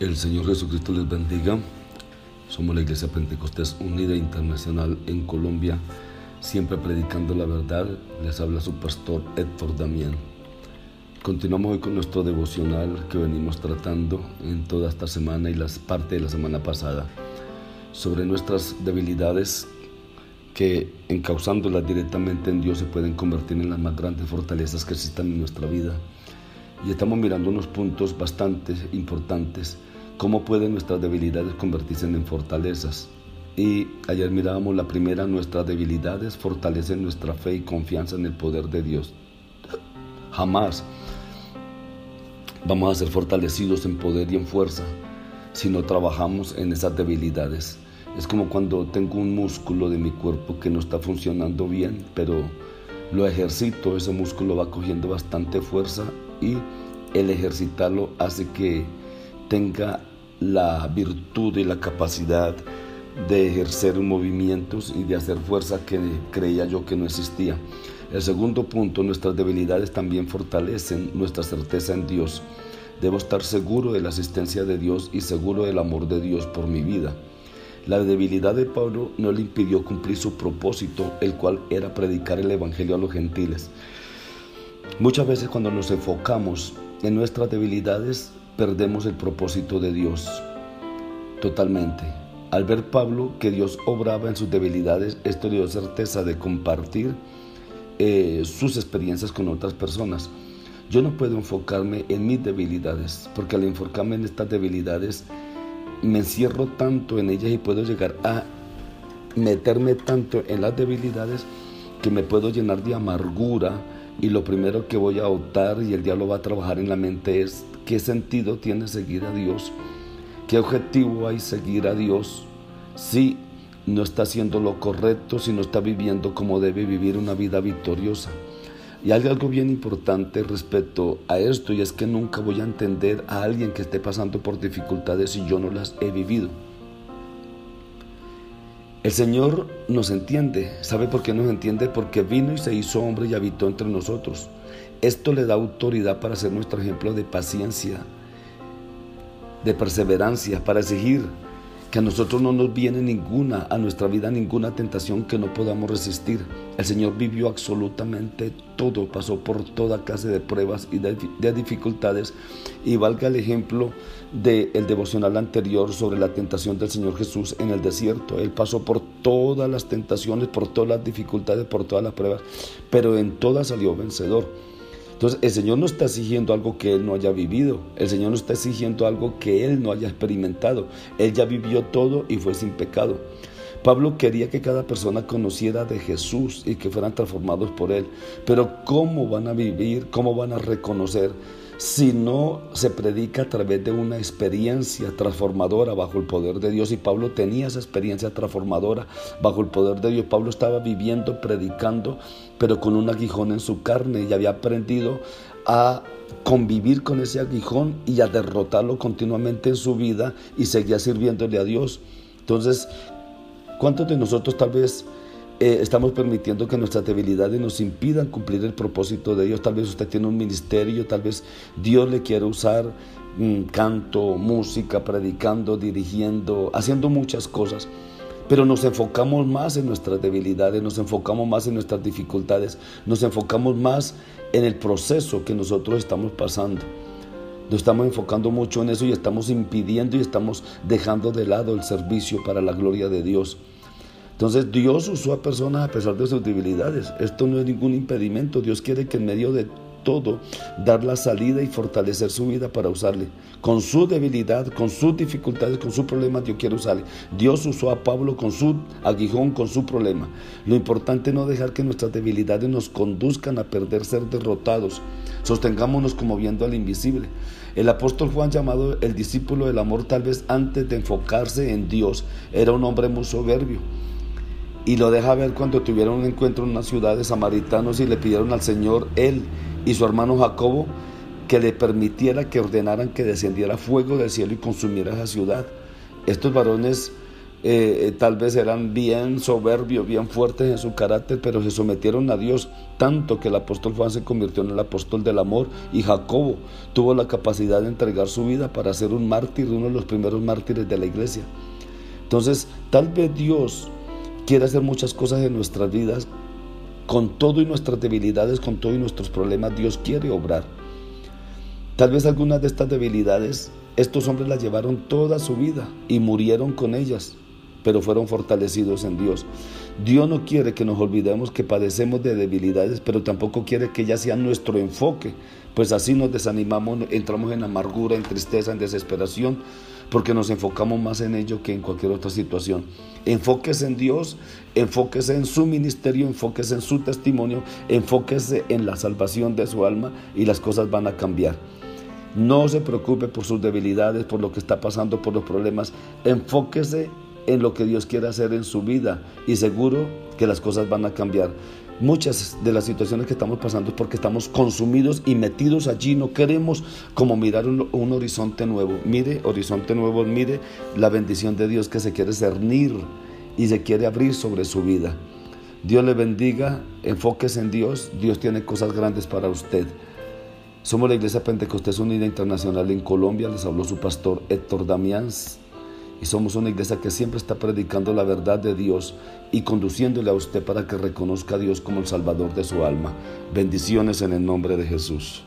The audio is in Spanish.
El Señor Jesucristo les bendiga. Somos la Iglesia Pentecostés Unida Internacional en Colombia, siempre predicando la verdad. Les habla su pastor Héctor Damián. Continuamos hoy con nuestro devocional que venimos tratando en toda esta semana y las parte de la semana pasada sobre nuestras debilidades que encauzándolas directamente en Dios se pueden convertir en las más grandes fortalezas que existan en nuestra vida. Y estamos mirando unos puntos bastante importantes cómo pueden nuestras debilidades convertirse en fortalezas. Y ayer mirábamos la primera, nuestras debilidades fortalecen nuestra fe y confianza en el poder de Dios. Jamás vamos a ser fortalecidos en poder y en fuerza si no trabajamos en esas debilidades. Es como cuando tengo un músculo de mi cuerpo que no está funcionando bien, pero lo ejercito, ese músculo va cogiendo bastante fuerza y el ejercitarlo hace que tenga la virtud y la capacidad de ejercer movimientos y de hacer fuerza que creía yo que no existía. El segundo punto, nuestras debilidades también fortalecen nuestra certeza en Dios. Debo estar seguro de la asistencia de Dios y seguro del amor de Dios por mi vida. La debilidad de Pablo no le impidió cumplir su propósito, el cual era predicar el Evangelio a los gentiles. Muchas veces cuando nos enfocamos en nuestras debilidades, perdemos el propósito de Dios totalmente. Al ver Pablo que Dios obraba en sus debilidades, esto le dio certeza de compartir eh, sus experiencias con otras personas. Yo no puedo enfocarme en mis debilidades, porque al enfocarme en estas debilidades, me encierro tanto en ellas y puedo llegar a meterme tanto en las debilidades que me puedo llenar de amargura y lo primero que voy a optar y el diablo va a trabajar en la mente es ¿Qué sentido tiene seguir a Dios? ¿Qué objetivo hay seguir a Dios si no está haciendo lo correcto, si no está viviendo como debe vivir una vida victoriosa? Y hay algo bien importante respecto a esto y es que nunca voy a entender a alguien que esté pasando por dificultades si yo no las he vivido. El Señor nos entiende. ¿Sabe por qué nos entiende? Porque vino y se hizo hombre y habitó entre nosotros. Esto le da autoridad para ser nuestro ejemplo de paciencia, de perseverancia, para exigir que a nosotros no nos viene ninguna, a nuestra vida ninguna tentación que no podamos resistir. El Señor vivió absolutamente todo, pasó por toda clase de pruebas y de, dificultades. Y valga el ejemplo del devocional anterior sobre la tentación del Señor Jesús en el desierto. Él pasó por todas las tentaciones, por todas las dificultades, por todas las pruebas, pero en todas salió vencedor. Entonces, el Señor no está exigiendo algo que Él no haya vivido. El Señor no está exigiendo algo que Él no haya experimentado. Él ya vivió todo y fue sin pecado. Pablo quería que cada persona conociera de Jesús y que fueran transformados por Él. Pero ¿cómo van a vivir? ¿Cómo van a reconocer si no se predica a través de una experiencia transformadora bajo el poder de Dios. Y Pablo tenía esa experiencia transformadora bajo el poder de Dios. Pablo estaba viviendo, predicando, pero con un aguijón en su carne y había aprendido a convivir con ese aguijón y a derrotarlo continuamente en su vida y seguía sirviéndole a Dios. Entonces, ¿cuántos de nosotros tal vez eh, estamos permitiendo que nuestras debilidades nos impidan cumplir el propósito de Dios. Tal vez usted tiene un ministerio, tal vez Dios le quiere usar mm, canto, música, predicando, dirigiendo, haciendo muchas cosas. Pero nos enfocamos más en nuestras debilidades, nos enfocamos más en nuestras dificultades, nos enfocamos más en el proceso que nosotros estamos pasando. Nos estamos enfocando mucho en eso y estamos impidiendo y estamos dejando de lado el servicio para la gloria de Dios. Entonces Dios usó a personas a pesar de sus debilidades. Esto no es ningún impedimento. Dios quiere que en medio de todo dar la salida y fortalecer su vida para usarle. Con su debilidad, con sus dificultades, con sus problemas, Dios quiere usarle. Dios usó a Pablo con su aguijón, con su problema. Lo importante es no dejar que nuestras debilidades nos conduzcan a perder, ser derrotados. Sostengámonos como viendo al invisible. El apóstol Juan, llamado el discípulo del amor, tal vez antes de enfocarse en Dios, era un hombre muy soberbio. Y lo deja ver cuando tuvieron un encuentro en una ciudad de samaritanos y le pidieron al Señor, él y su hermano Jacobo, que le permitiera que ordenaran que descendiera fuego del cielo y consumiera esa ciudad. Estos varones eh, eh, tal vez eran bien soberbios, bien fuertes en su carácter, pero se sometieron a Dios tanto que el apóstol Juan se convirtió en el apóstol del amor y Jacobo tuvo la capacidad de entregar su vida para ser un mártir, uno de los primeros mártires de la iglesia. Entonces, tal vez Dios quiere hacer muchas cosas en nuestras vidas, con todo y nuestras debilidades, con todo y nuestros problemas, Dios quiere obrar. Tal vez algunas de estas debilidades, estos hombres las llevaron toda su vida y murieron con ellas pero fueron fortalecidos en Dios. Dios no quiere que nos olvidemos que padecemos de debilidades, pero tampoco quiere que ya sea nuestro enfoque, pues así nos desanimamos, entramos en amargura, en tristeza, en desesperación, porque nos enfocamos más en ello que en cualquier otra situación. Enfóquese en Dios, enfóquese en su ministerio, enfóquese en su testimonio, enfóquese en la salvación de su alma y las cosas van a cambiar. No se preocupe por sus debilidades, por lo que está pasando, por los problemas. Enfóquese en lo que Dios quiere hacer en su vida y seguro que las cosas van a cambiar. Muchas de las situaciones que estamos pasando es porque estamos consumidos y metidos allí, no queremos como mirar un, horizonte nuevo. Mire, horizonte nuevo, mire la bendición de Dios que se quiere cernir y se quiere abrir sobre su vida. Dios le bendiga, enfóquese en Dios, Dios tiene cosas grandes para usted. Somos la Iglesia Pentecostés Unida Internacional en Colombia, les habló su pastor Héctor Damián y somos una iglesia que siempre está predicando la verdad de Dios y conduciéndole a usted para que reconozca a Dios como el Salvador de su alma. Bendiciones en el nombre de Jesús.